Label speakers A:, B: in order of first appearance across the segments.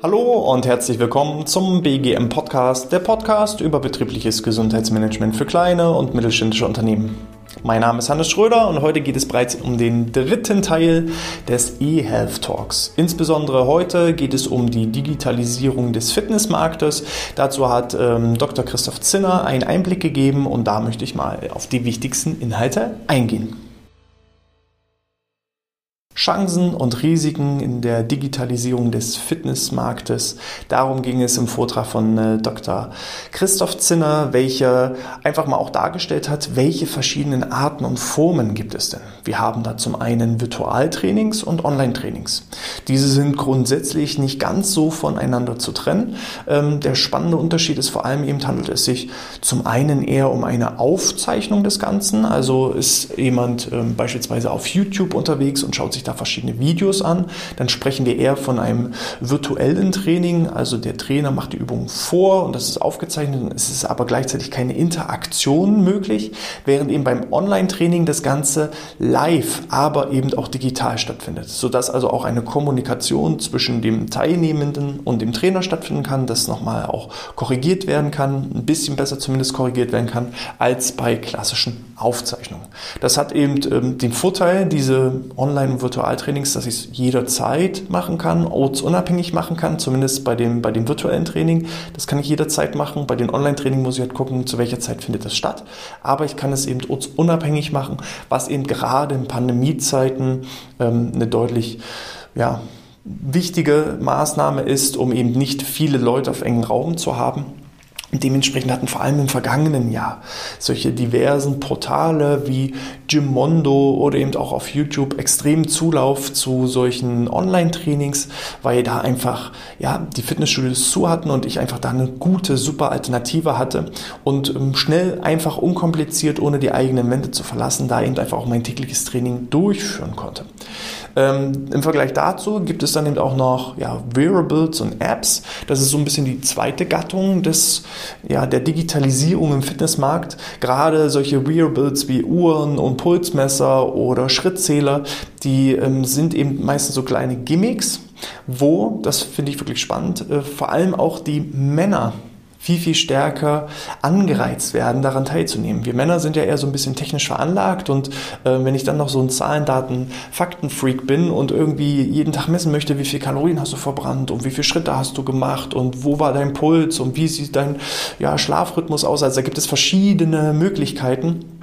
A: Hallo und herzlich willkommen zum BGM Podcast, der Podcast über betriebliches Gesundheitsmanagement für kleine und mittelständische Unternehmen. Mein Name ist Hannes Schröder und heute geht es bereits um den dritten Teil des eHealth Talks. Insbesondere heute geht es um die Digitalisierung des Fitnessmarktes. Dazu hat ähm, Dr. Christoph Zinner einen Einblick gegeben und da möchte ich mal auf die wichtigsten Inhalte eingehen. Chancen und Risiken in der Digitalisierung des Fitnessmarktes. Darum ging es im Vortrag von äh, Dr. Christoph Zinner, welcher einfach mal auch dargestellt hat, welche verschiedenen Arten und Formen gibt es denn. Wir haben da zum einen Virtualtrainings und Online-Trainings. Diese sind grundsätzlich nicht ganz so voneinander zu trennen. Ähm, der spannende Unterschied ist vor allem eben handelt es sich zum einen eher um eine Aufzeichnung des Ganzen. Also ist jemand ähm, beispielsweise auf YouTube unterwegs und schaut sich da verschiedene Videos an. Dann sprechen wir eher von einem virtuellen Training. Also der Trainer macht die Übung vor und das ist aufgezeichnet. Es ist aber gleichzeitig keine Interaktion möglich, während eben beim Online-Training das Ganze live, aber eben auch digital stattfindet, sodass also auch eine Kommunikation zwischen dem Teilnehmenden und dem Trainer stattfinden kann, das nochmal auch korrigiert werden kann, ein bisschen besser zumindest korrigiert werden kann, als bei klassischen Aufzeichnungen. Das hat eben ähm, den Vorteil, diese Online- und Virtualtrainings, dass ich es jederzeit machen kann, ortsunabhängig machen kann, zumindest bei dem, bei dem virtuellen Training. Das kann ich jederzeit machen. Bei den Online-Training muss ich halt gucken, zu welcher Zeit findet das statt. Aber ich kann es eben ortsunabhängig machen, was eben gerade in Pandemiezeiten ähm, eine deutlich, ja, wichtige Maßnahme ist, um eben nicht viele Leute auf engen Raum zu haben. Dementsprechend hatten vor allem im vergangenen Jahr solche diversen Portale wie Gymmondo oder eben auch auf YouTube extremen Zulauf zu solchen Online-Trainings, weil da einfach ja die Fitnessstudios zu hatten und ich einfach da eine gute, super Alternative hatte und ähm, schnell, einfach, unkompliziert, ohne die eigenen Wände zu verlassen, da eben einfach auch mein tägliches Training durchführen konnte. Ähm, Im Vergleich dazu gibt es dann eben auch noch ja, Wearables und Apps. Das ist so ein bisschen die zweite Gattung des, ja, der Digitalisierung im Fitnessmarkt. Gerade solche Wearables wie Uhren und Pulsmesser oder Schrittzähler, die ähm, sind eben meistens so kleine Gimmicks, wo, das finde ich wirklich spannend, äh, vor allem auch die Männer viel, viel stärker angereizt werden, daran teilzunehmen. Wir Männer sind ja eher so ein bisschen technisch veranlagt und äh, wenn ich dann noch so ein Zahlen, Daten, Faktenfreak bin und irgendwie jeden Tag messen möchte, wie viel Kalorien hast du verbrannt und wie viele Schritte hast du gemacht und wo war dein Puls und wie sieht dein ja, Schlafrhythmus aus, also da gibt es verschiedene Möglichkeiten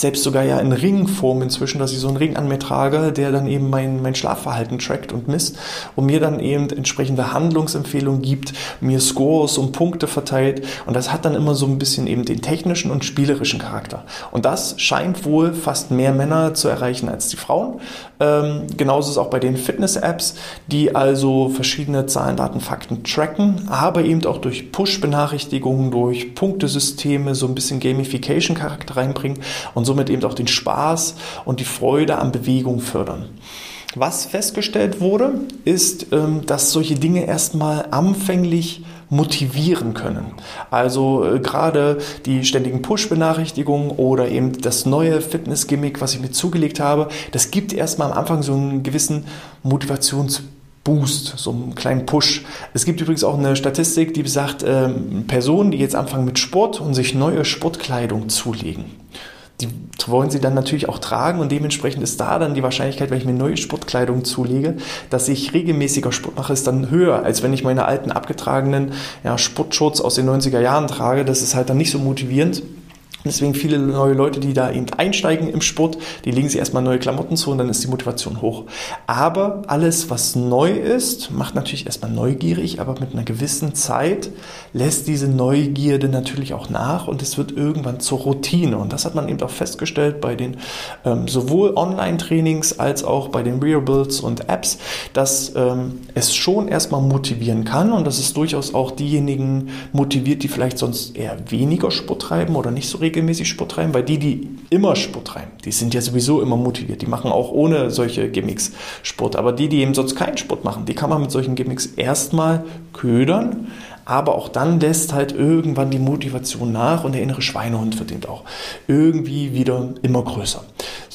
A: selbst sogar ja in Ringform inzwischen, dass ich so einen Ring an mir trage, der dann eben mein, mein Schlafverhalten trackt und misst und mir dann eben entsprechende Handlungsempfehlungen gibt, mir Scores und Punkte verteilt und das hat dann immer so ein bisschen eben den technischen und spielerischen Charakter. Und das scheint wohl fast mehr Männer zu erreichen als die Frauen. Ähm, genauso ist es auch bei den Fitness-Apps, die also verschiedene Zahlen, Daten, Fakten tracken, aber eben auch durch Push-Benachrichtigungen, durch Punktesysteme so ein bisschen Gamification-Charakter reinbringen und somit eben auch den Spaß und die Freude an Bewegung fördern. Was festgestellt wurde, ist, ähm, dass solche Dinge erstmal anfänglich motivieren können. Also äh, gerade die ständigen Push-Benachrichtigungen oder eben das neue Fitness-Gimmick, was ich mir zugelegt habe, das gibt erstmal am Anfang so einen gewissen Motivationsboost, so einen kleinen Push. Es gibt übrigens auch eine Statistik, die besagt, ähm, Personen, die jetzt anfangen mit Sport und sich neue Sportkleidung zulegen, die wollen sie dann natürlich auch tragen und dementsprechend ist da dann die Wahrscheinlichkeit, wenn ich mir neue Sportkleidung zulege, dass ich regelmäßiger Sport mache, ist dann höher, als wenn ich meine alten abgetragenen ja, Sportshorts aus den 90er Jahren trage. Das ist halt dann nicht so motivierend. Deswegen viele neue Leute, die da eben einsteigen im Sport, die legen sich erstmal neue Klamotten zu und dann ist die Motivation hoch. Aber alles, was neu ist, macht natürlich erstmal neugierig, aber mit einer gewissen Zeit lässt diese Neugierde natürlich auch nach und es wird irgendwann zur Routine. Und das hat man eben auch festgestellt bei den ähm, sowohl Online-Trainings als auch bei den Wearables und Apps, dass ähm, es schon erstmal motivieren kann und dass es durchaus auch diejenigen motiviert, die vielleicht sonst eher weniger Sport treiben oder nicht so regelmäßig regelmäßig Sport treiben, weil die, die immer Sport treiben, die sind ja sowieso immer motiviert. Die machen auch ohne solche Gimmicks Sport. Aber die, die eben sonst keinen Sport machen, die kann man mit solchen Gimmicks erstmal ködern, aber auch dann lässt halt irgendwann die Motivation nach und der innere Schweinehund eben auch irgendwie wieder immer größer.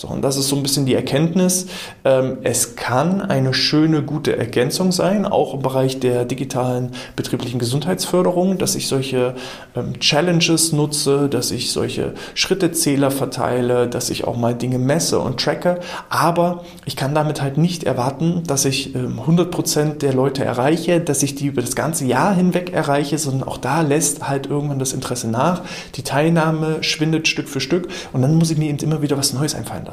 A: So, und das ist so ein bisschen die Erkenntnis. Ähm, es kann eine schöne, gute Ergänzung sein, auch im Bereich der digitalen betrieblichen Gesundheitsförderung, dass ich solche ähm, Challenges nutze, dass ich solche Schrittezähler verteile, dass ich auch mal Dinge messe und tracke. Aber ich kann damit halt nicht erwarten, dass ich 100% ähm, der Leute erreiche, dass ich die über das ganze Jahr hinweg erreiche, sondern auch da lässt halt irgendwann das Interesse nach. Die Teilnahme schwindet Stück für Stück und dann muss ich mir eben immer wieder was Neues einfallen lassen.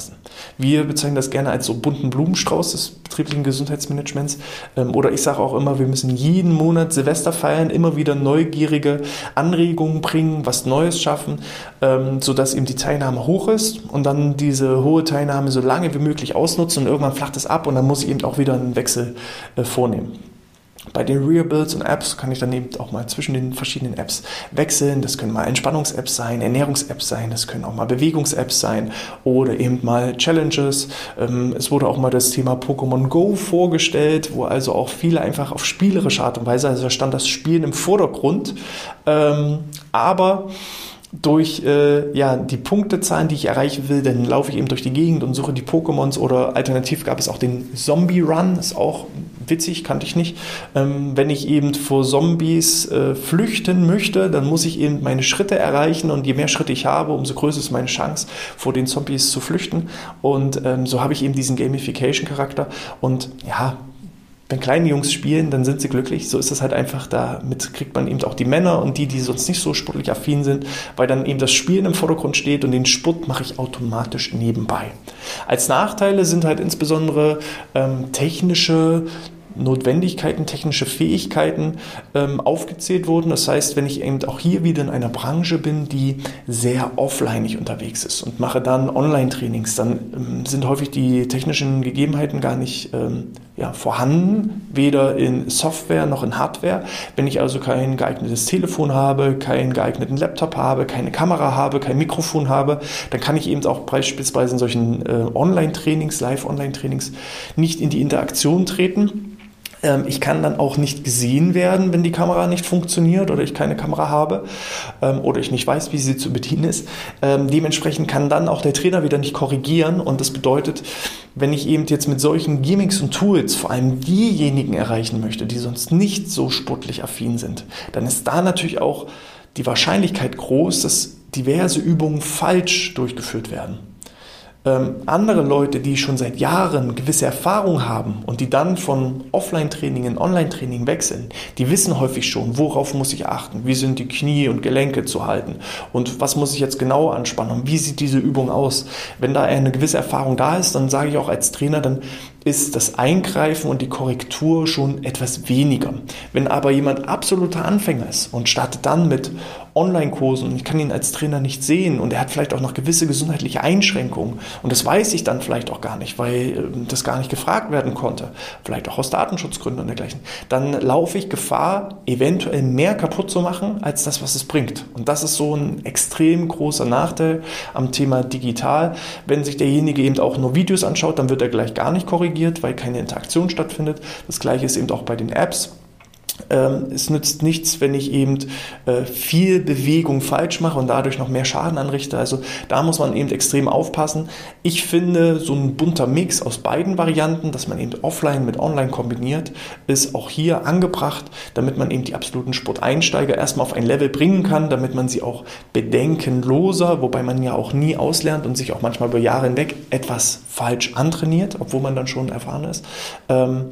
A: Wir bezeichnen das gerne als so bunten Blumenstrauß des betrieblichen Gesundheitsmanagements. Ähm, oder ich sage auch immer, wir müssen jeden Monat Silvester feiern, immer wieder neugierige Anregungen bringen, was Neues schaffen, ähm, sodass eben die Teilnahme hoch ist und dann diese hohe Teilnahme so lange wie möglich ausnutzen und irgendwann flacht es ab und dann muss ich eben auch wieder einen Wechsel äh, vornehmen. Bei den Real-Builds und Apps kann ich dann eben auch mal zwischen den verschiedenen Apps wechseln. Das können mal Entspannungs-Apps sein, Ernährungs-Apps sein, das können auch mal Bewegungs-Apps sein oder eben mal Challenges. Ähm, es wurde auch mal das Thema Pokémon Go vorgestellt, wo also auch viele einfach auf spielerische Art und Weise, also da stand das Spielen im Vordergrund. Ähm, aber durch äh, ja, die Punktezahlen, die ich erreichen will, dann laufe ich eben durch die Gegend und suche die Pokémons oder alternativ gab es auch den Zombie Run, ist auch witzig, kannte ich nicht. Ähm, wenn ich eben vor Zombies äh, flüchten möchte, dann muss ich eben meine Schritte erreichen und je mehr Schritte ich habe, umso größer ist meine Chance, vor den Zombies zu flüchten. Und ähm, so habe ich eben diesen Gamification-Charakter. Und ja, wenn kleine Jungs spielen, dann sind sie glücklich. So ist es halt einfach. Damit kriegt man eben auch die Männer und die, die sonst nicht so sportlich affin sind, weil dann eben das Spielen im Vordergrund steht und den Sport mache ich automatisch nebenbei. Als Nachteile sind halt insbesondere ähm, technische Notwendigkeiten, technische Fähigkeiten ähm, aufgezählt wurden. Das heißt, wenn ich eben auch hier wieder in einer Branche bin, die sehr offlineig unterwegs ist und mache dann Online-Trainings, dann ähm, sind häufig die technischen Gegebenheiten gar nicht ähm, ja, vorhanden, weder in Software noch in Hardware. Wenn ich also kein geeignetes Telefon habe, keinen geeigneten Laptop habe, keine Kamera habe, kein Mikrofon habe, dann kann ich eben auch beispielsweise in solchen äh, Online-Trainings, Live-Online-Trainings nicht in die Interaktion treten ich kann dann auch nicht gesehen werden, wenn die Kamera nicht funktioniert oder ich keine Kamera habe ähm, oder ich nicht weiß, wie sie zu bedienen ist. Ähm, dementsprechend kann dann auch der Trainer wieder nicht korrigieren und das bedeutet, wenn ich eben jetzt mit solchen Gimmicks und Tools vor allem diejenigen erreichen möchte, die sonst nicht so sportlich affin sind, dann ist da natürlich auch die Wahrscheinlichkeit groß, dass diverse Übungen falsch durchgeführt werden ähm, andere Leute, die schon seit Jahren gewisse Erfahrung haben und die dann von Offline-Training in Online-Training wechseln, die wissen häufig schon, worauf muss ich achten, wie sind die Knie und Gelenke zu halten? Und was muss ich jetzt genau anspannen? Und wie sieht diese Übung aus. Wenn da eine gewisse Erfahrung da ist, dann sage ich auch als Trainer, dann ist das Eingreifen und die Korrektur schon etwas weniger. Wenn aber jemand absoluter Anfänger ist und startet dann mit Online-Kursen und ich kann ihn als Trainer nicht sehen und er hat vielleicht auch noch gewisse gesundheitliche Einschränkungen und das weiß ich dann vielleicht auch gar nicht, weil ähm, das gar nicht gefragt werden konnte, vielleicht auch aus Datenschutzgründen und dergleichen, dann laufe ich Gefahr, eventuell mehr kaputt zu machen, als das, was es bringt. Und das ist so ein extrem großer Nachteil am Thema digital. Wenn sich derjenige eben auch nur Videos anschaut, dann wird er gleich gar nicht korrigiert, weil keine Interaktion stattfindet. Das gleiche ist eben auch bei den Apps. Ähm, es nützt nichts, wenn ich eben äh, viel Bewegung falsch mache und dadurch noch mehr Schaden anrichte. Also da muss man eben extrem aufpassen. Ich finde, so ein bunter Mix aus beiden Varianten, dass man eben offline mit online kombiniert, ist auch hier angebracht, damit man eben die absoluten Sporteinsteiger erstmal auf ein Level bringen kann, damit man sie auch bedenkenloser, wobei man ja auch nie auslernt und sich auch manchmal über Jahre hinweg etwas falsch antrainiert, obwohl man dann schon erfahren ist. Ähm,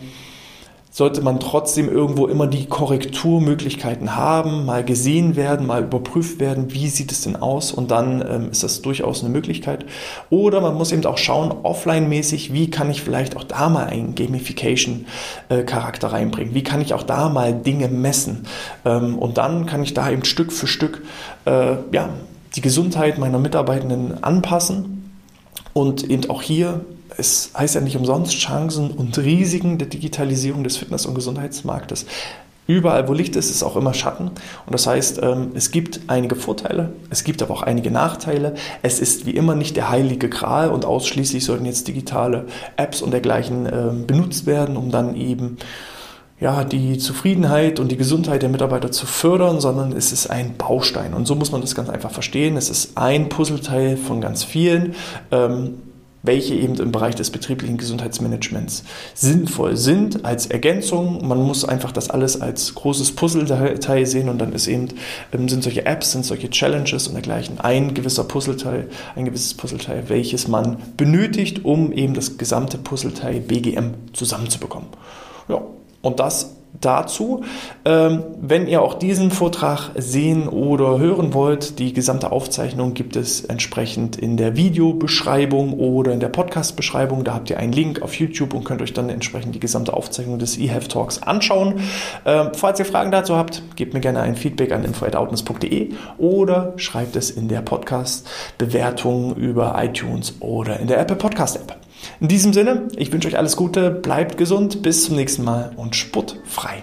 A: sollte man trotzdem irgendwo immer die Korrekturmöglichkeiten haben, mal gesehen werden, mal überprüft werden, wie sieht es denn aus? Und dann ähm, ist das durchaus eine Möglichkeit. Oder man muss eben auch schauen, offline-mäßig, wie kann ich vielleicht auch da mal einen Gamification-Charakter reinbringen, wie kann ich auch da mal Dinge messen? Ähm, und dann kann ich da eben Stück für Stück äh, ja, die Gesundheit meiner Mitarbeitenden anpassen und eben auch hier es heißt ja nicht umsonst Chancen und Risiken der Digitalisierung des Fitness- und Gesundheitsmarktes. Überall, wo Licht ist, ist auch immer Schatten. Und das heißt, ähm, es gibt einige Vorteile, es gibt aber auch einige Nachteile. Es ist wie immer nicht der heilige Gral und ausschließlich sollten jetzt digitale Apps und dergleichen ähm, benutzt werden, um dann eben ja, die Zufriedenheit und die Gesundheit der Mitarbeiter zu fördern, sondern es ist ein Baustein. Und so muss man das ganz einfach verstehen. Es ist ein Puzzleteil von ganz vielen. Ähm, welche eben im Bereich des betrieblichen Gesundheitsmanagements sinnvoll sind als Ergänzung. Man muss einfach das alles als großes Puzzleteil sehen und dann ist eben, ähm, sind solche Apps, sind solche Challenges und dergleichen ein gewisser Puzzleteil, ein gewisses Puzzleteil, welches man benötigt, um eben das gesamte Puzzleteil BGM zusammenzubekommen. Ja, und das dazu. Ähm, wenn ihr auch diesen Vortrag sehen oder hören wollt, die gesamte Aufzeichnung gibt es entsprechend in der Videobeschreibung oder in der Podcast-Beschreibung. Da habt ihr einen Link auf YouTube und könnt euch dann entsprechend die gesamte Aufzeichnung des eHealth Talks anschauen. Ähm, falls ihr Fragen dazu habt, gebt mir gerne ein Feedback an info.outness.de oder schreibt es in der Podcast-Bewertung über iTunes oder in der Apple Podcast App. In diesem Sinne, ich wünsche euch alles Gute, bleibt gesund, bis zum nächsten Mal und sportfrei.